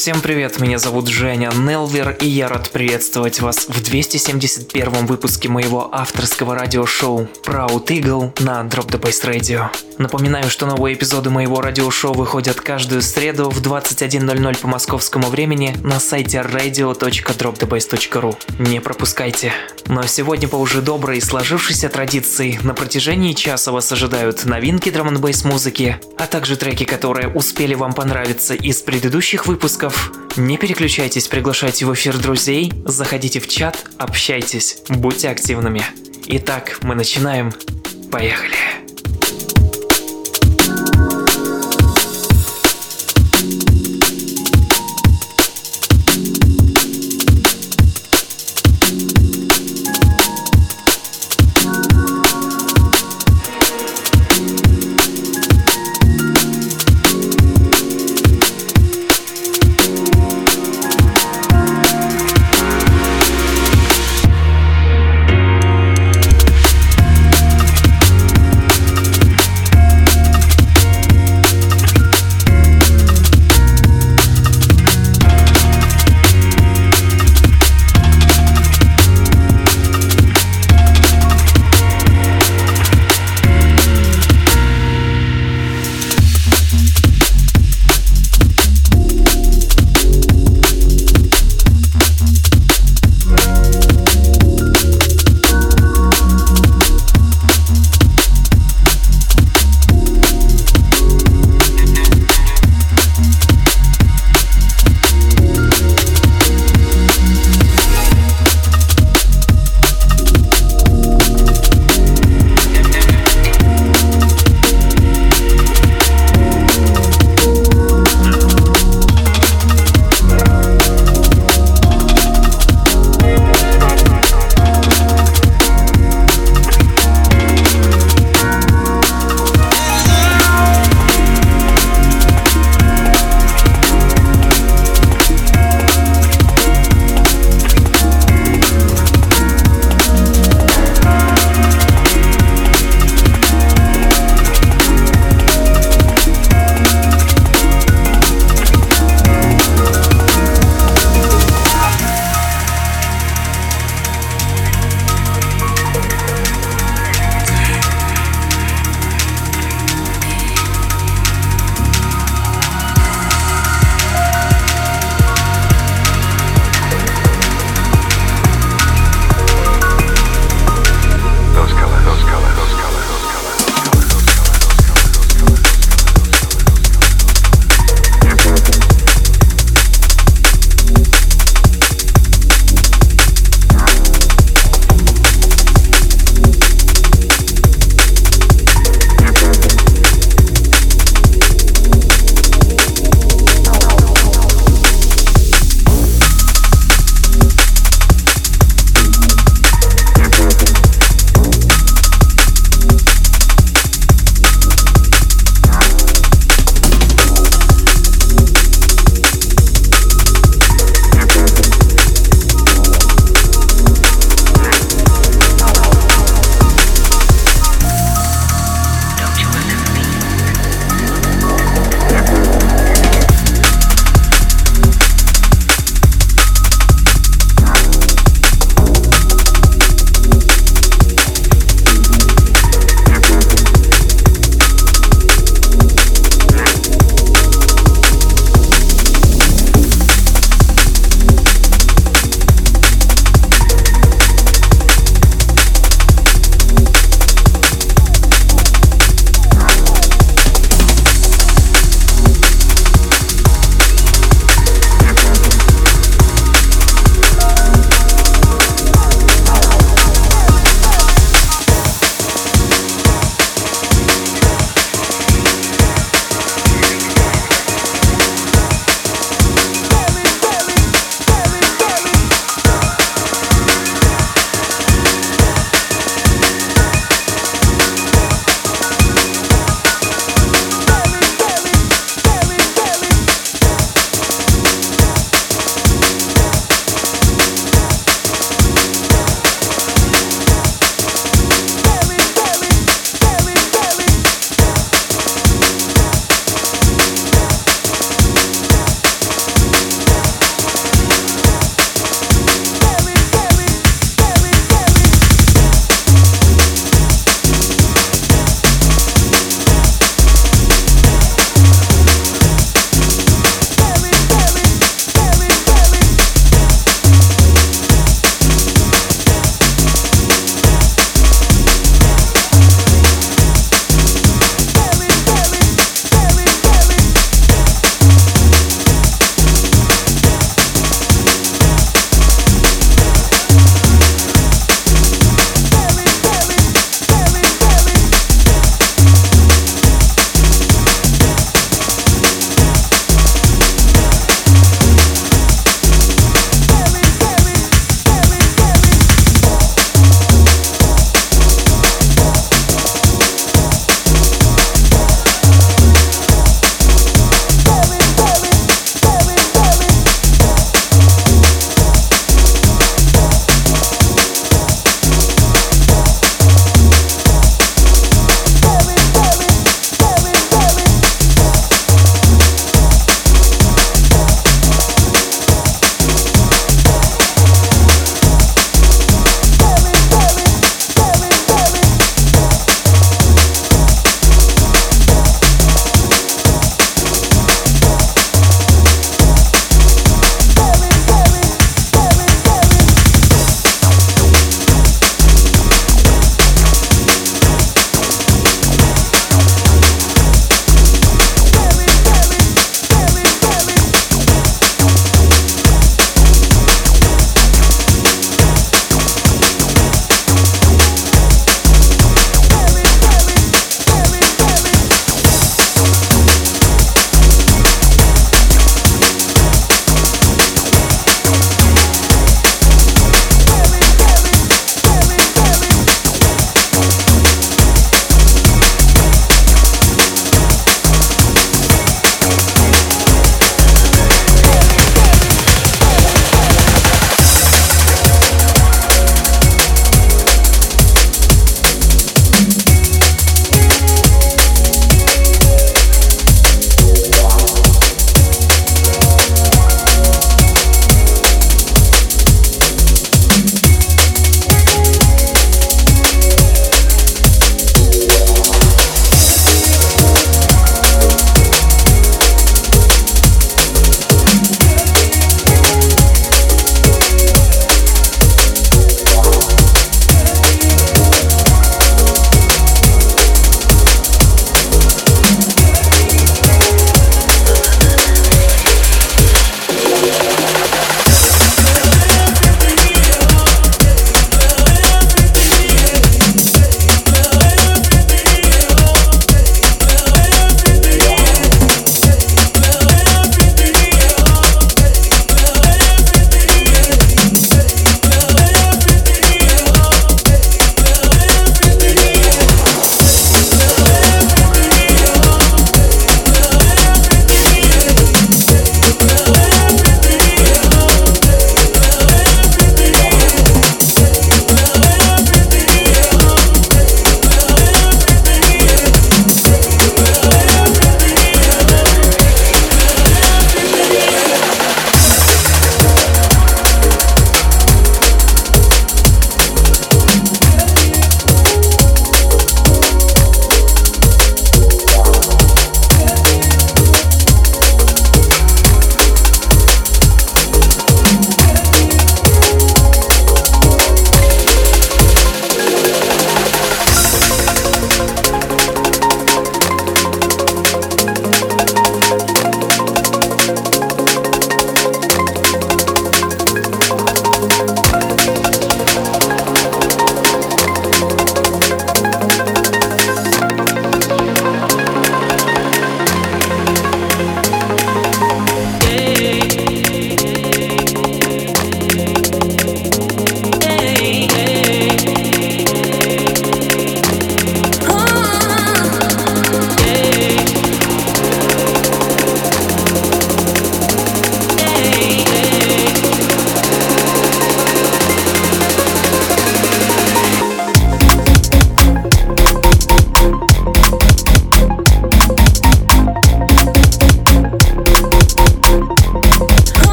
Всем привет, меня зовут Женя Нелвер, и я рад приветствовать вас в 271 выпуске моего авторского радиошоу Proud Eagle на Drop the Bass Radio. Напоминаю, что новые эпизоды моего радиошоу выходят каждую среду в 21.00 по московскому времени на сайте radio.dropthebase.ru. Не пропускайте. Но сегодня по уже доброй и сложившейся традиции на протяжении часа вас ожидают новинки драм музыки, а также треки, которые успели вам понравиться из предыдущих выпусков. Не переключайтесь, приглашайте в эфир друзей, заходите в чат, общайтесь, будьте активными. Итак, мы начинаем. Поехали.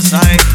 side.